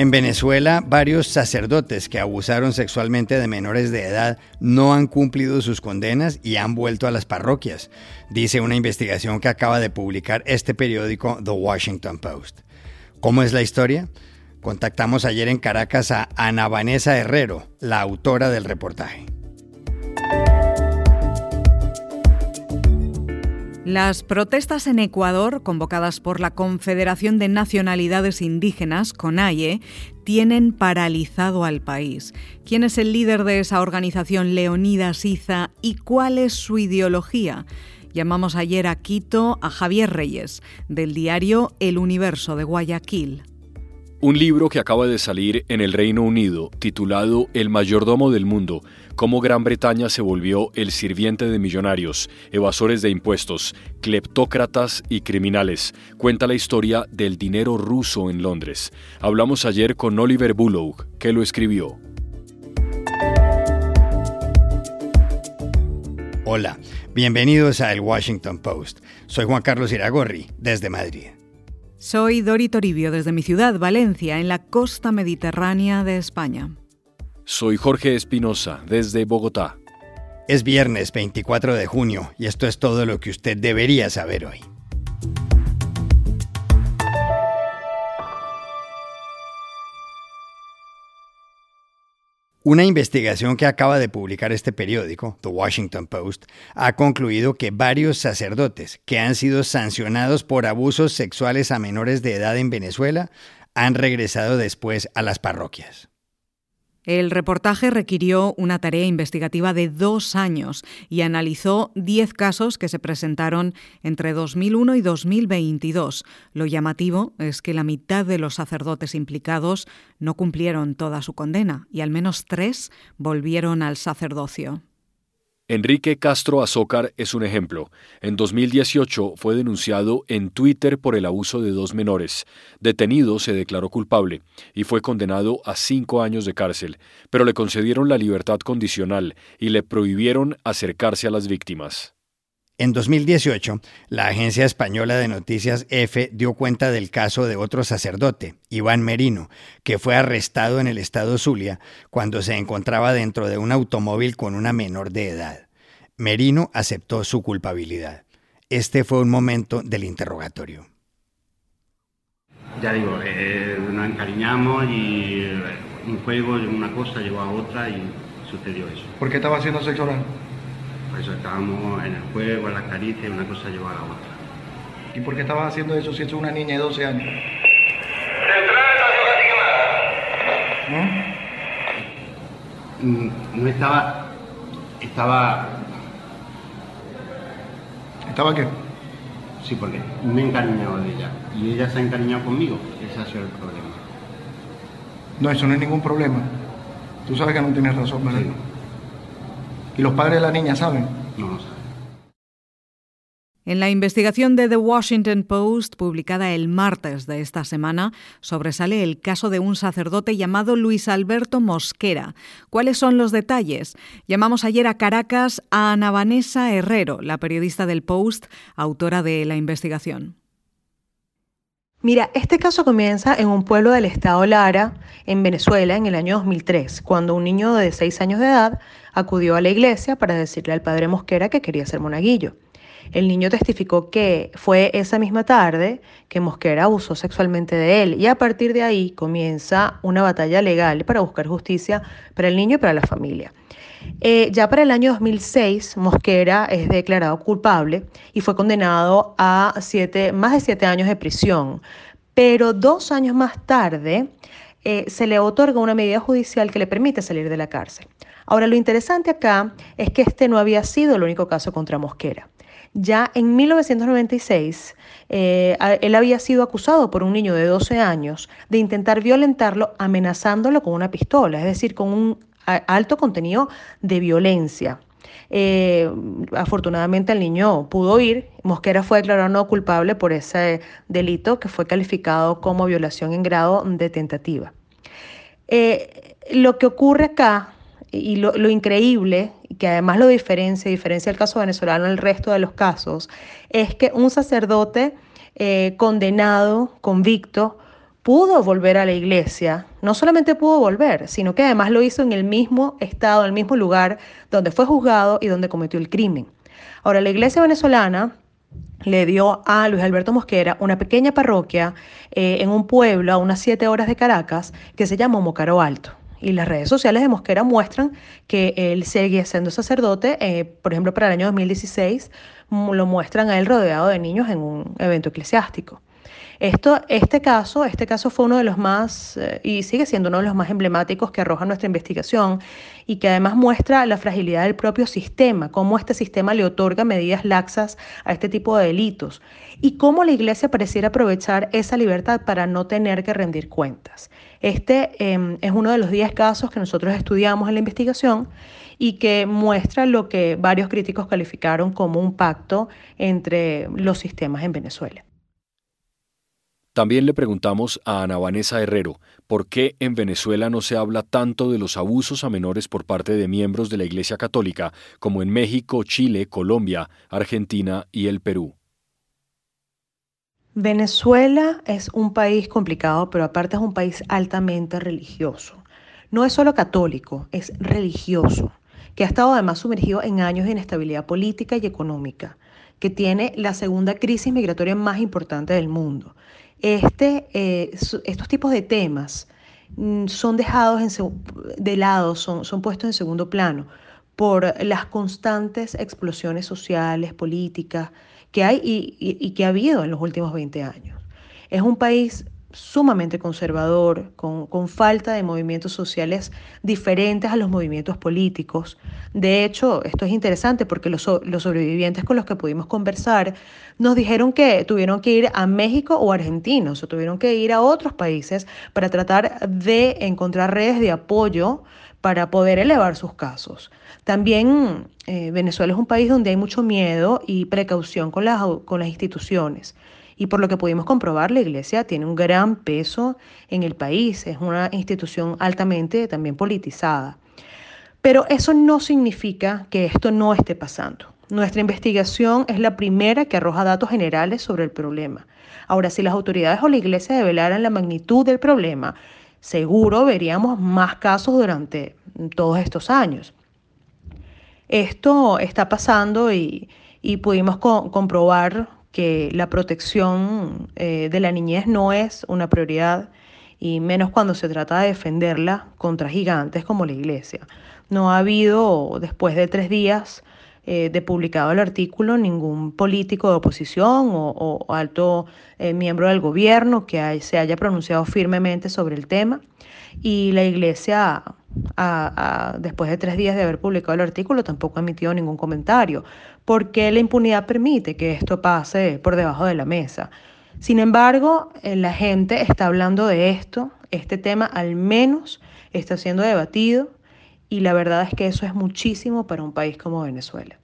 En Venezuela, varios sacerdotes que abusaron sexualmente de menores de edad no han cumplido sus condenas y han vuelto a las parroquias, dice una investigación que acaba de publicar este periódico The Washington Post. ¿Cómo es la historia? Contactamos ayer en Caracas a Ana Vanessa Herrero, la autora del reportaje. Las protestas en Ecuador, convocadas por la Confederación de Nacionalidades Indígenas, CONAIE, tienen paralizado al país. ¿Quién es el líder de esa organización, Leonidas Iza, y cuál es su ideología? Llamamos ayer a Quito a Javier Reyes, del diario El Universo de Guayaquil. Un libro que acaba de salir en el Reino Unido, titulado El mayordomo del mundo, cómo Gran Bretaña se volvió el sirviente de millonarios, evasores de impuestos, cleptócratas y criminales, cuenta la historia del dinero ruso en Londres. Hablamos ayer con Oliver Bullock, que lo escribió. Hola, bienvenidos a El Washington Post. Soy Juan Carlos Iragorri, desde Madrid. Soy Dori Toribio desde mi ciudad, Valencia, en la costa mediterránea de España. Soy Jorge Espinosa desde Bogotá. Es viernes 24 de junio y esto es todo lo que usted debería saber hoy. Una investigación que acaba de publicar este periódico, The Washington Post, ha concluido que varios sacerdotes que han sido sancionados por abusos sexuales a menores de edad en Venezuela han regresado después a las parroquias. El reportaje requirió una tarea investigativa de dos años y analizó diez casos que se presentaron entre 2001 y 2022. Lo llamativo es que la mitad de los sacerdotes implicados no cumplieron toda su condena y al menos tres volvieron al sacerdocio. Enrique Castro Azócar es un ejemplo. En 2018 fue denunciado en Twitter por el abuso de dos menores. Detenido se declaró culpable y fue condenado a cinco años de cárcel, pero le concedieron la libertad condicional y le prohibieron acercarse a las víctimas. En 2018, la agencia española de noticias EFE dio cuenta del caso de otro sacerdote, Iván Merino, que fue arrestado en el estado Zulia cuando se encontraba dentro de un automóvil con una menor de edad. Merino aceptó su culpabilidad. Este fue un momento del interrogatorio. Ya digo, eh, nos encariñamos y un juego, una cosa llevó a otra y sucedió eso. ¿Por qué estaba haciendo sexo oral? Por eso estábamos en el juego, en la caricia, una cosa lleva a la otra. ¿Y por qué estabas haciendo eso si es una niña de 12 años? ¿No? Mm, no estaba. Estaba. ¿Estaba qué? Sí, porque me he encariñado de ella. Y ella se ha encariñado conmigo. Ese ha sido el problema. No, eso no es ningún problema. Tú sabes que no tienes razón, ¿verdad? Sí. ¿Y los padres de la niña saben? No lo saben. En la investigación de The Washington Post, publicada el martes de esta semana, sobresale el caso de un sacerdote llamado Luis Alberto Mosquera. ¿Cuáles son los detalles? Llamamos ayer a Caracas a Ana Vanessa Herrero, la periodista del Post, autora de la investigación. Mira, este caso comienza en un pueblo del estado Lara, en Venezuela, en el año 2003, cuando un niño de 6 años de edad acudió a la iglesia para decirle al padre Mosquera que quería ser monaguillo. El niño testificó que fue esa misma tarde que Mosquera abusó sexualmente de él y a partir de ahí comienza una batalla legal para buscar justicia para el niño y para la familia. Eh, ya para el año 2006, Mosquera es declarado culpable y fue condenado a siete, más de siete años de prisión. Pero dos años más tarde eh, se le otorga una medida judicial que le permite salir de la cárcel. Ahora, lo interesante acá es que este no había sido el único caso contra Mosquera. Ya en 1996, eh, él había sido acusado por un niño de 12 años de intentar violentarlo amenazándolo con una pistola, es decir, con un alto contenido de violencia. Eh, afortunadamente el niño pudo ir. Mosquera fue declarado no culpable por ese delito que fue calificado como violación en grado de tentativa. Eh, lo que ocurre acá y lo, lo, increíble, que además lo diferencia, diferencia el caso venezolano del resto de los casos, es que un sacerdote eh, condenado, convicto, pudo volver a la iglesia, no solamente pudo volver, sino que además lo hizo en el mismo estado, en el mismo lugar donde fue juzgado y donde cometió el crimen. Ahora, la iglesia venezolana le dio a Luis Alberto Mosquera una pequeña parroquia eh, en un pueblo a unas siete horas de Caracas que se llama Mocaro Alto. Y las redes sociales de Mosquera muestran que él sigue siendo sacerdote. Eh, por ejemplo, para el año 2016 lo muestran a él rodeado de niños en un evento eclesiástico. Esto, este caso, este caso fue uno de los más, eh, y sigue siendo uno de los más emblemáticos que arroja nuestra investigación y que además muestra la fragilidad del propio sistema, cómo este sistema le otorga medidas laxas a este tipo de delitos y cómo la iglesia pareciera aprovechar esa libertad para no tener que rendir cuentas. Este em, es uno de los 10 casos que nosotros estudiamos en la investigación y que muestra lo que varios críticos calificaron como un pacto entre los sistemas en Venezuela. También le preguntamos a Ana Vanessa Herrero por qué en Venezuela no se habla tanto de los abusos a menores por parte de miembros de la Iglesia Católica como en México, Chile, Colombia, Argentina y el Perú. Venezuela es un país complicado, pero aparte es un país altamente religioso. No es solo católico, es religioso, que ha estado además sumergido en años de inestabilidad política y económica, que tiene la segunda crisis migratoria más importante del mundo este, eh, estos tipos de temas mm, son dejados de lado, son, son puestos en segundo plano por las constantes explosiones sociales, políticas que hay y, y que ha habido en los últimos 20 años. Es un país sumamente conservador, con, falta de movimientos sociales diferentes a los movimientos políticos. De hecho, esto es interesante porque los, los, sobrevivientes con los que pudimos conversar nos dijeron que tuvieron que ir a México o Argentina, o sea, tuvieron que ir a otros países para tratar de encontrar redes de apoyo para poder elevar sus casos. También eh, Venezuela es un país donde hay mucho miedo y precaución con las, con las instituciones. Y por lo que pudimos comprobar, la Iglesia tiene un gran peso en el país, es una institución altamente también politizada. Pero eso no significa que esto no esté pasando. Nuestra investigación es la primera que arroja datos generales sobre el problema. Ahora, si las autoridades o la Iglesia develaran la magnitud del problema, seguro veríamos más casos durante todos estos años. Esto está pasando y, pudimos comprobar que la protección eh, de la niñez no es una prioridad y menos cuando se trata de defenderla contra gigantes como la iglesia. No ha habido, después de tres días eh, de publicado el artículo, ningún político de oposición o, alto eh, miembro del gobierno que se haya pronunciado firmemente sobre el tema. Y la iglesia después de tres días de haber publicado el artículo, tampoco ha emitido ningún comentario, porque la impunidad permite que esto pase por debajo de la mesa. Sin embargo, eh, la gente está hablando de esto, este tema al menos está siendo debatido y la verdad es que eso es muchísimo para un país como Venezuela.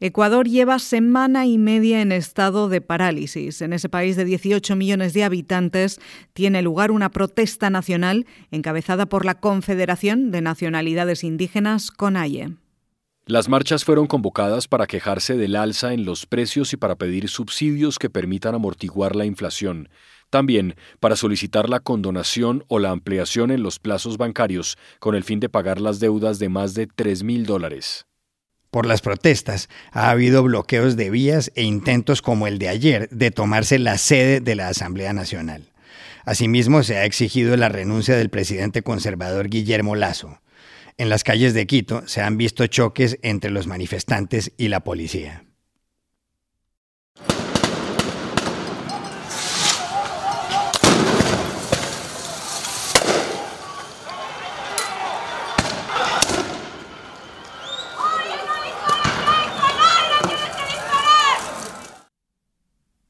Ecuador lleva semana y media en estado de parálisis. En ese país de 18 millones de habitantes tiene lugar una protesta nacional encabezada por la Confederación de Nacionalidades Indígenas, CONAIE. Las marchas fueron convocadas para quejarse del alza en los precios y para pedir subsidios que permitan amortiguar la inflación. También para solicitar la condonación o la ampliación en los plazos bancarios con el fin de pagar las deudas de más de 3 mil dólares. Por las protestas ha habido bloqueos de vías e intentos como el de ayer de tomarse la sede de la Asamblea Nacional. Asimismo, se ha exigido la renuncia del presidente conservador Guillermo Lazo. En las calles de Quito se han visto choques entre los manifestantes y la policía.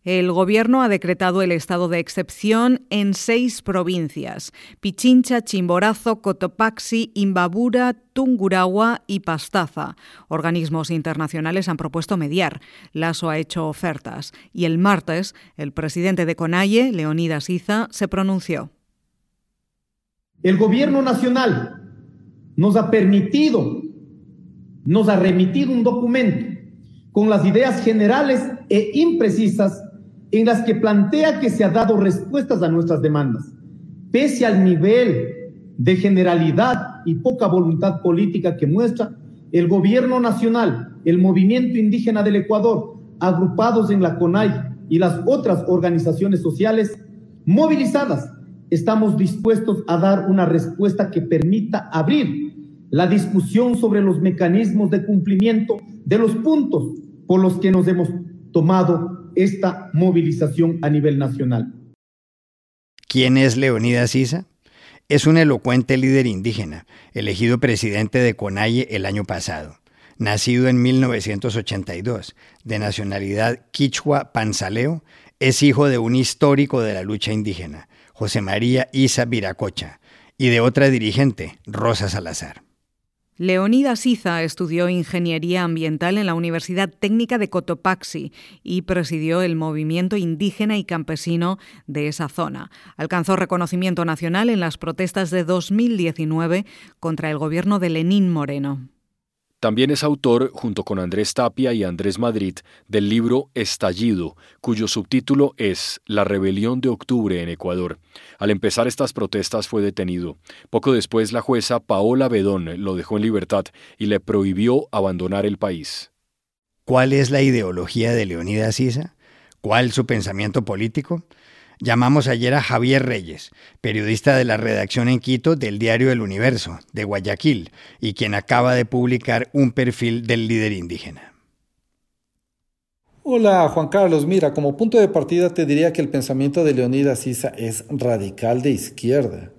El gobierno ha decretado el estado de excepción en seis provincias: Pichincha, Chimborazo, Cotopaxi, Imbabura, Tungurahua y Pastaza. Organismos internacionales han propuesto mediar. Lasso ha hecho ofertas. Y el martes, el presidente de CONAIE, Leonidas Iza, se pronunció. El gobierno nacional nos ha permitido, nos ha remitido un documento con las ideas generales e imprecisas en las que plantea que se ha dado respuestas a nuestras demandas, pese al nivel de generalidad y poca voluntad política que muestra el gobierno nacional, el movimiento indígena del Ecuador, agrupados en la CONAI y las otras organizaciones sociales movilizadas, estamos dispuestos a dar una respuesta que permita abrir la discusión sobre los mecanismos de cumplimiento de los puntos por los que nos hemos tomado esta movilización a nivel nacional. ¿Quién es Leonidas Isa? Es un elocuente líder indígena, elegido presidente de Conalle el año pasado. Nacido en 1982, de nacionalidad quichua panzaleo, es hijo de un histórico de la lucha indígena, José María Isa Viracocha, y de otra dirigente, Rosa Salazar. Leonidas Iza estudió ingeniería ambiental en la Universidad Técnica de Cotopaxi y presidió el movimiento indígena y campesino de esa zona. Alcanzó reconocimiento nacional en las protestas de 2019 contra el gobierno de Lenín Moreno. También es autor, junto con Andrés Tapia y Andrés Madrid, del libro Estallido, cuyo subtítulo es La rebelión de octubre en Ecuador. Al empezar estas protestas fue detenido. Poco después la jueza Paola Bedón lo dejó en libertad y le prohibió abandonar el país. ¿Cuál es la ideología de Leonidas Issa? ¿Cuál su pensamiento político? Llamamos ayer a Javier Reyes, periodista de la redacción en Quito del diario El Universo, de Guayaquil, y quien acaba de publicar un perfil del líder indígena. Hola Juan Carlos, mira, como punto de partida te diría que el pensamiento de Leonidas Issa es radical de izquierda.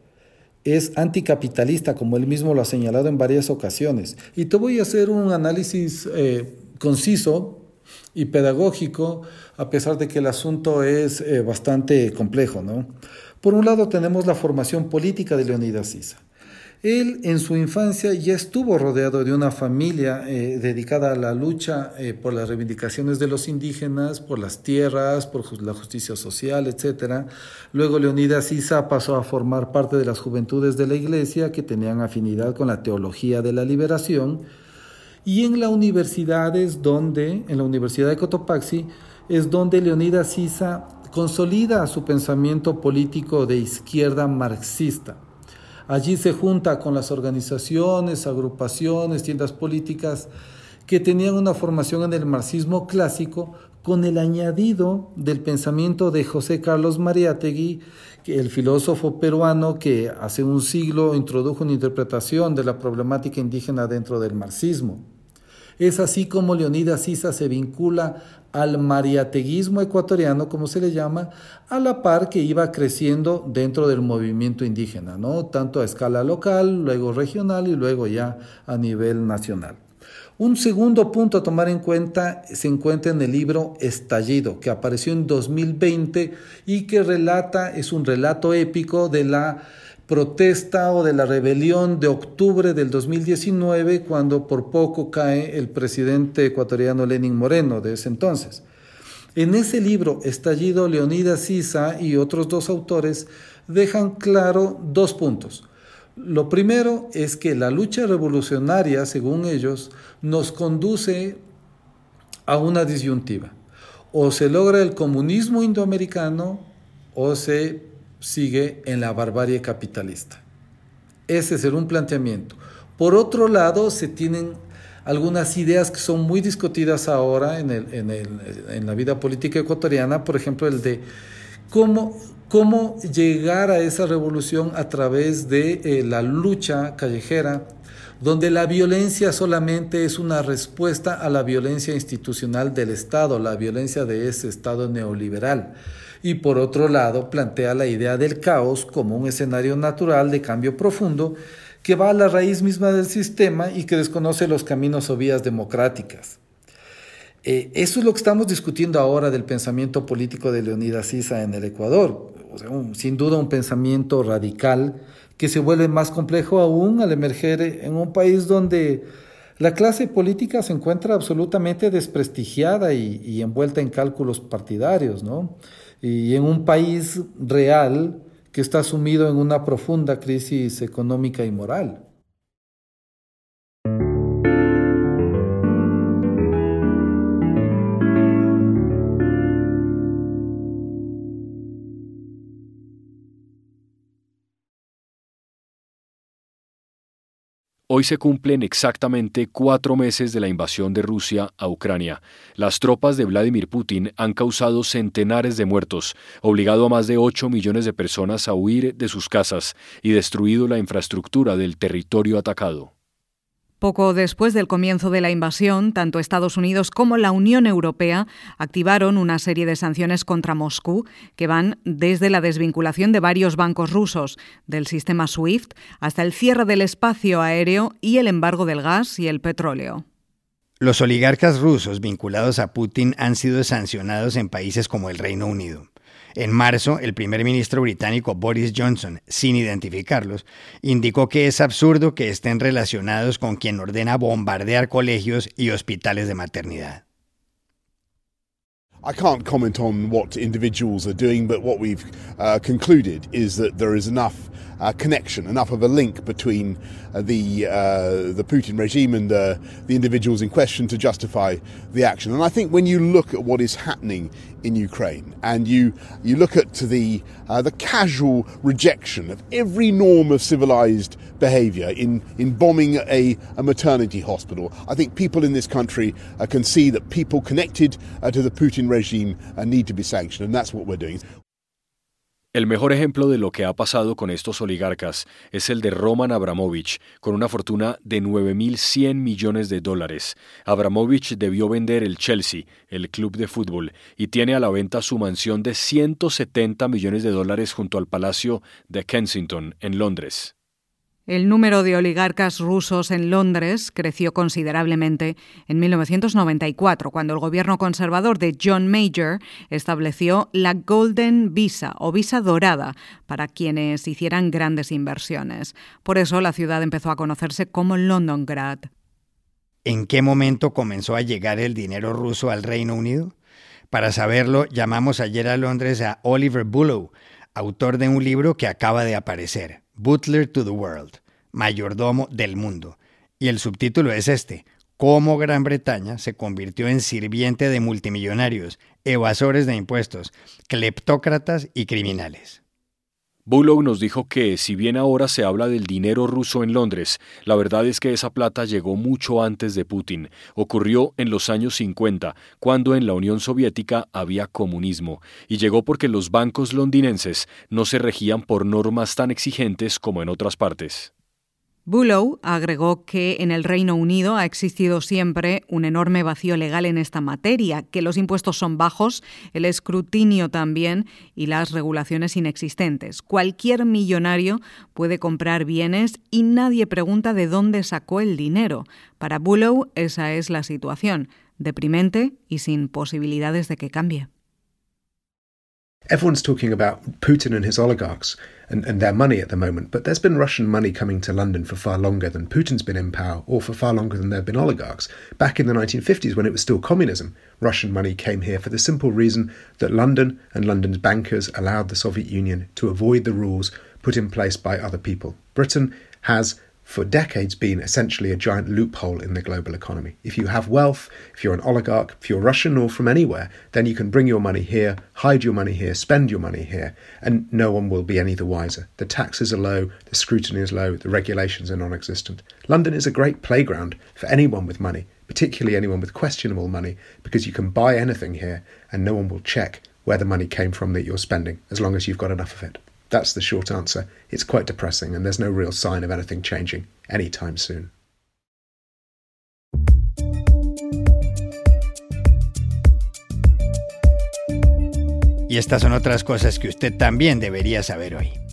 Es anticapitalista, como él mismo lo ha señalado en varias ocasiones. Y te voy a hacer un análisis eh, conciso y pedagógico, a pesar de que el asunto es eh, bastante complejo. ¿no? Por un lado tenemos la formación política de Leonidas Issa. Él en su infancia ya estuvo rodeado de una familia eh, dedicada a la lucha eh, por las reivindicaciones de los indígenas, por las tierras, por la justicia social, etc. Luego Leonidas Issa pasó a formar parte de las juventudes de la iglesia que tenían afinidad con la teología de la liberación y en la universidad es donde, en la Universidad de Cotopaxi, es donde Leonidas Sisa consolida su pensamiento político de izquierda marxista. Allí se junta con las organizaciones, agrupaciones, tiendas políticas que tenían una formación en el marxismo clásico con el añadido del pensamiento de José Carlos Mariátegui, el filósofo peruano que hace un siglo introdujo una interpretación de la problemática indígena dentro del marxismo. Es así como Leonidas Sisa se vincula al mariateguismo ecuatoriano, como se le llama, a la par que iba creciendo dentro del movimiento indígena, ¿no? tanto a escala local, luego regional y luego ya a nivel nacional. Un segundo punto a tomar en cuenta se encuentra en el libro Estallido, que apareció en 2020 y que relata, es un relato épico de la protesta o de la rebelión de octubre del 2019, cuando por poco cae el presidente ecuatoriano Lenin Moreno de ese entonces. En ese libro, Estallido, Leonidas Sisa y otros dos autores dejan claro dos puntos. Lo primero es que la lucha revolucionaria, según ellos, nos conduce a una disyuntiva. O se logra el comunismo indoamericano o se sigue en la barbarie capitalista. Ese es un planteamiento. Por otro lado, se tienen algunas ideas que son muy discutidas ahora en, en la vida política ecuatoriana, por ejemplo, el de cómo cómo llegar a esa revolución a través de eh, la lucha callejera, donde la violencia solamente es una respuesta a la violencia institucional del Estado, la violencia de ese Estado neoliberal. Y por otro lado, plantea la idea del caos como un escenario natural de cambio profundo que va a la raíz misma del sistema y que desconoce los caminos o vías democráticas. Eh, eso es lo que estamos discutiendo ahora del pensamiento político de Leonidas Sisa en el Ecuador. Sin duda un pensamiento radical que se vuelve más complejo aún al emerger en un país donde la clase política se encuentra absolutamente desprestigiada y, y envuelta en cálculos partidarios, ¿no? Y en un país real que está sumido en una profunda crisis económica y moral. Hoy se cumplen exactamente cuatro meses de la invasión de Rusia a Ucrania. Las tropas de Vladimir Putin han causado centenares de muertos, obligado a más de 8 millones de personas a huir de sus casas y destruido la infraestructura del territorio atacado. Poco después del comienzo de la invasión, tanto Estados Unidos como la Unión Europea activaron una serie de sanciones contra Moscú que van desde la desvinculación de varios bancos rusos del sistema SWIFT hasta el cierre del espacio aéreo y el embargo del gas y el petróleo. Los oligarcas rusos vinculados a Putin han sido sancionados en países como el Reino Unido. En marzo, el primer ministro británico Boris Johnson, sin identificarlos, indicó que es absurdo que estén relacionados con quien ordena bombardear colegios y hospitales de maternidad. I can't comment on what individuals are doing, but what we've uh, concluded is that there is enough uh, connection, enough of a link between uh, the uh, the Putin regime and uh, the individuals in question to justify the action. And I think when you look at what is happening in Ukraine and you you look at the uh, the casual rejection of every norm of civilized behavior in in bombing a, a maternity hospital, I think people in this country can see that people connected to the Putin regime need to be sanctioned, and that's what we're doing. El mejor ejemplo de lo que ha pasado con estos oligarcas es el de Roman Abramovich, con una fortuna de 9.100 millones de dólares. Abramovich debió vender el Chelsea, el club de fútbol, y tiene a la venta su mansión de 170 millones de dólares junto al Palacio de Kensington, en Londres. El número de oligarcas rusos en Londres creció considerablemente en 1994, cuando el gobierno conservador de John Major estableció la Golden Visa o visa dorada para quienes hicieran grandes inversiones. Por eso la ciudad empezó a conocerse como Londongrad. ¿En qué momento comenzó a llegar el dinero ruso al Reino Unido? Para saberlo, llamamos ayer a Londres a Oliver Bullough, autor de un libro que acaba de aparecer, Butler to the World, mayordomo del mundo. Y el subtítulo es este, cómo Gran Bretaña se convirtió en sirviente de multimillonarios, evasores de impuestos, cleptócratas y criminales. Bullock nos dijo que, si bien ahora se habla del dinero ruso en Londres, la verdad es que esa plata llegó mucho antes de Putin. Ocurrió en los años 50, cuando en la Unión Soviética había comunismo, y llegó porque los bancos londinenses no se regían por normas tan exigentes como en otras partes. Bullough agregó que en el Reino Unido ha existido siempre un enorme vacío legal en esta materia, que los impuestos son bajos, el escrutinio también y las regulaciones inexistentes. Cualquier millonario puede comprar bienes y nadie pregunta de dónde sacó el dinero. Para Bullough esa es la situación, deprimente y sin posibilidades de que cambie. Everyone's talking about Putin and his oligarchs and, and their money at the moment, but there's been Russian money coming to London for far longer than Putin's been in power, or for far longer than there have been oligarchs. Back in the 1950s, when it was still communism, Russian money came here for the simple reason that London and London's bankers allowed the Soviet Union to avoid the rules put in place by other people. Britain has for decades been essentially a giant loophole in the global economy. If you have wealth, if you're an oligarch, if you're Russian or from anywhere, then you can bring your money here, hide your money here, spend your money here, and no one will be any the wiser. The taxes are low, the scrutiny is low, the regulations are non existent. London is a great playground for anyone with money, particularly anyone with questionable money, because you can buy anything here and no one will check where the money came from that you're spending, as long as you've got enough of it. That's the short answer. It's quite depressing, and there's no real sign of anything changing anytime soon. Y estas son otras cosas que usted también debería saber hoy.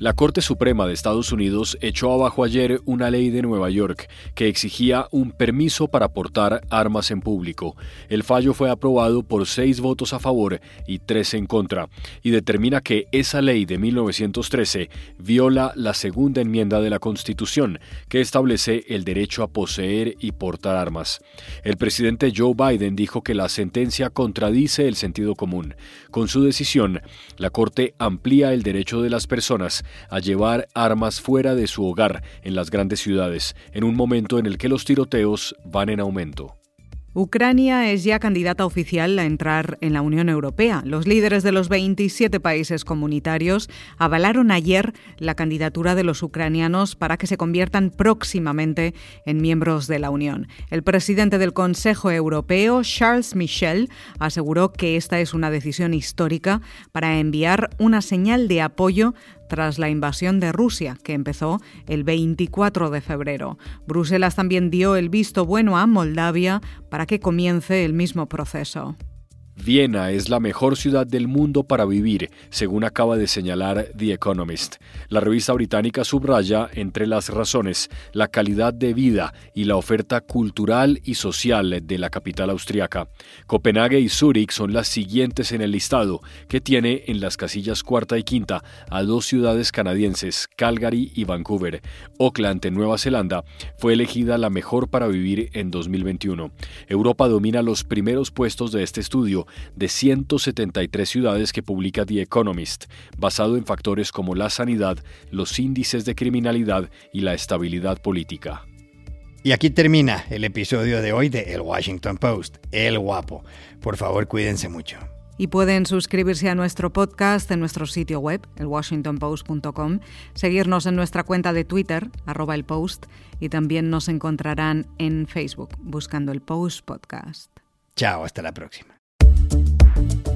La Corte Suprema de Estados Unidos echó abajo ayer una ley de Nueva York que exigía un permiso para portar armas en público. El fallo fue aprobado por seis votos a favor y tres en contra, y determina que esa ley de 1913 viola la segunda enmienda de la Constitución, que establece el derecho a poseer y portar armas. El presidente Joe Biden dijo que la sentencia contradice el sentido común. Con su decisión, la Corte amplía el derecho de las personas a llevar armas fuera de su hogar en las grandes ciudades, en un momento en el que los tiroteos van en aumento. Ucrania es ya candidata oficial a entrar en la Unión Europea. Los líderes de los 27 países comunitarios avalaron ayer la candidatura de los ucranianos para que se conviertan próximamente en miembros de la Unión. El presidente del Consejo Europeo, Charles Michel, aseguró que esta es una decisión histórica para enviar una señal de apoyo tras la invasión de Rusia, que empezó el 24 de febrero. Bruselas también dio el visto bueno a Moldavia para que comience el mismo proceso. Viena es la mejor ciudad del mundo para vivir, según acaba de señalar The Economist. La revista británica subraya, entre las razones, la calidad de vida y la oferta cultural y social de la capital austriaca. Copenhague y Zúrich son las siguientes en el listado, que tiene en las casillas cuarta y quinta a dos ciudades canadienses, Calgary y Vancouver. Auckland, en Nueva Zelanda, fue elegida la mejor para vivir en 2021. Europa domina los primeros puestos de este estudio de 173 ciudades que publica The Economist, basado en factores como la sanidad, los índices de criminalidad y la estabilidad política. Y aquí termina el episodio de hoy de El Washington Post, El Guapo. Por favor, cuídense mucho. Y pueden suscribirse a nuestro podcast en nuestro sitio web, elwashingtonpost.com, seguirnos en nuestra cuenta de Twitter, arroba el post, y también nos encontrarán en Facebook buscando el Post Podcast. Chao, hasta la próxima. you